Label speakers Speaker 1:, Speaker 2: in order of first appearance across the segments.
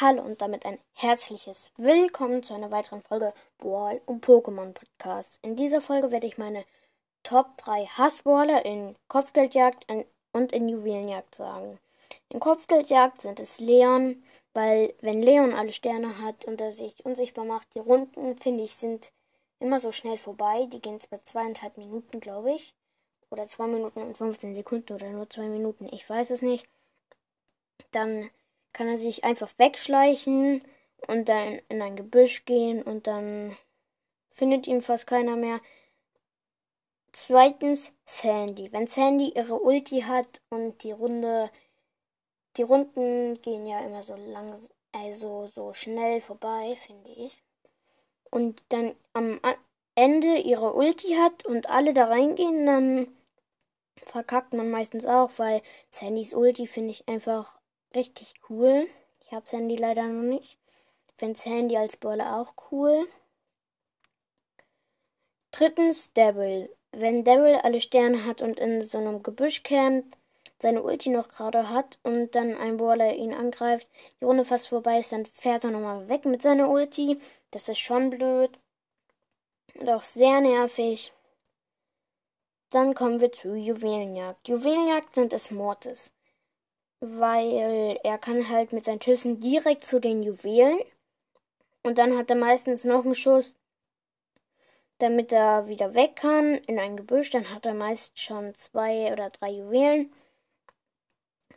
Speaker 1: Hallo und damit ein herzliches Willkommen zu einer weiteren Folge Ball und Pokémon Podcast. In dieser Folge werde ich meine Top 3 Hassballer in Kopfgeldjagd und in Juwelenjagd sagen. In Kopfgeldjagd sind es Leon, weil wenn Leon alle Sterne hat und er sich unsichtbar macht, die Runden, finde ich, sind immer so schnell vorbei. Die gehen zwar zweieinhalb Minuten, glaube ich. Oder zwei Minuten und 15 Sekunden oder nur zwei Minuten, ich weiß es nicht. Dann kann er sich einfach wegschleichen und dann in ein Gebüsch gehen und dann findet ihn fast keiner mehr. Zweitens Sandy. Wenn Sandy ihre Ulti hat und die Runde, die Runden gehen ja immer so lang, also so schnell vorbei, finde ich. Und dann am Ende ihre Ulti hat und alle da reingehen, dann verkackt man meistens auch, weil Sandys Ulti finde ich einfach richtig cool. Ich habe Sandy leider noch nicht. Finde Sandy als Brawler auch cool. Drittens Devil. Wenn Devil alle Sterne hat und in so einem Gebüsch campt, seine Ulti noch gerade hat und dann ein Brawler ihn angreift, die Runde fast vorbei ist, dann fährt er nochmal weg mit seiner Ulti. Das ist schon blöd. Und auch sehr nervig. Dann kommen wir zu Juwelenjagd. Juwelenjagd sind es Mortis weil er kann halt mit seinen Schüssen direkt zu den Juwelen und dann hat er meistens noch einen Schuss, damit er wieder weg kann in ein Gebüsch. Dann hat er meist schon zwei oder drei Juwelen.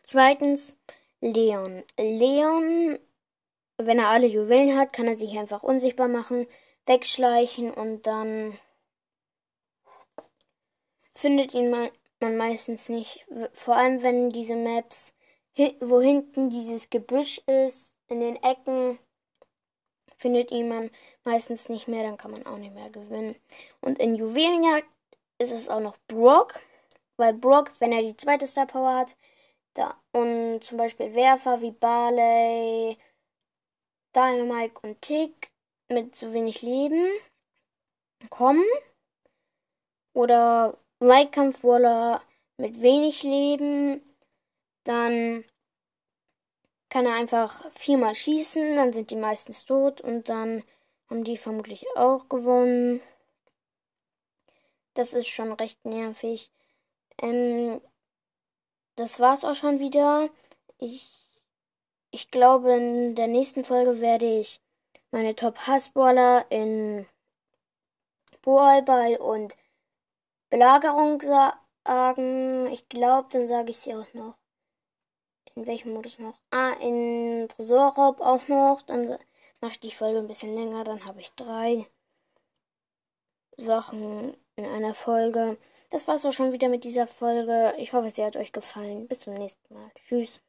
Speaker 1: Zweitens Leon. Leon, wenn er alle Juwelen hat, kann er sich einfach unsichtbar machen, wegschleichen und dann findet ihn man, man meistens nicht. Vor allem wenn diese Maps wo hinten dieses Gebüsch ist, in den Ecken, findet ihn man meistens nicht mehr, dann kann man auch nicht mehr gewinnen. Und in Juwelenjagd ist es auch noch Brock, weil Brock, wenn er die zweite Star Power hat, da und zum Beispiel Werfer wie Barley, Dynamite und Tick mit so wenig Leben kommen oder Weitkampfwaller mit wenig Leben dann kann er einfach viermal schießen, dann sind die meistens tot und dann haben die vermutlich auch gewonnen. Das ist schon recht nervig. Ähm, das war's auch schon wieder. Ich, ich glaube, in der nächsten Folge werde ich meine Top-Hassballer in Ballball und Belagerung sagen. Ich glaube, dann sage ich sie auch noch in welchem Modus noch? Ah, in Tresorraub auch noch. Dann mache ich die Folge ein bisschen länger. Dann habe ich drei Sachen in einer Folge. Das war's auch schon wieder mit dieser Folge. Ich hoffe, sie hat euch gefallen. Bis zum nächsten Mal. Tschüss.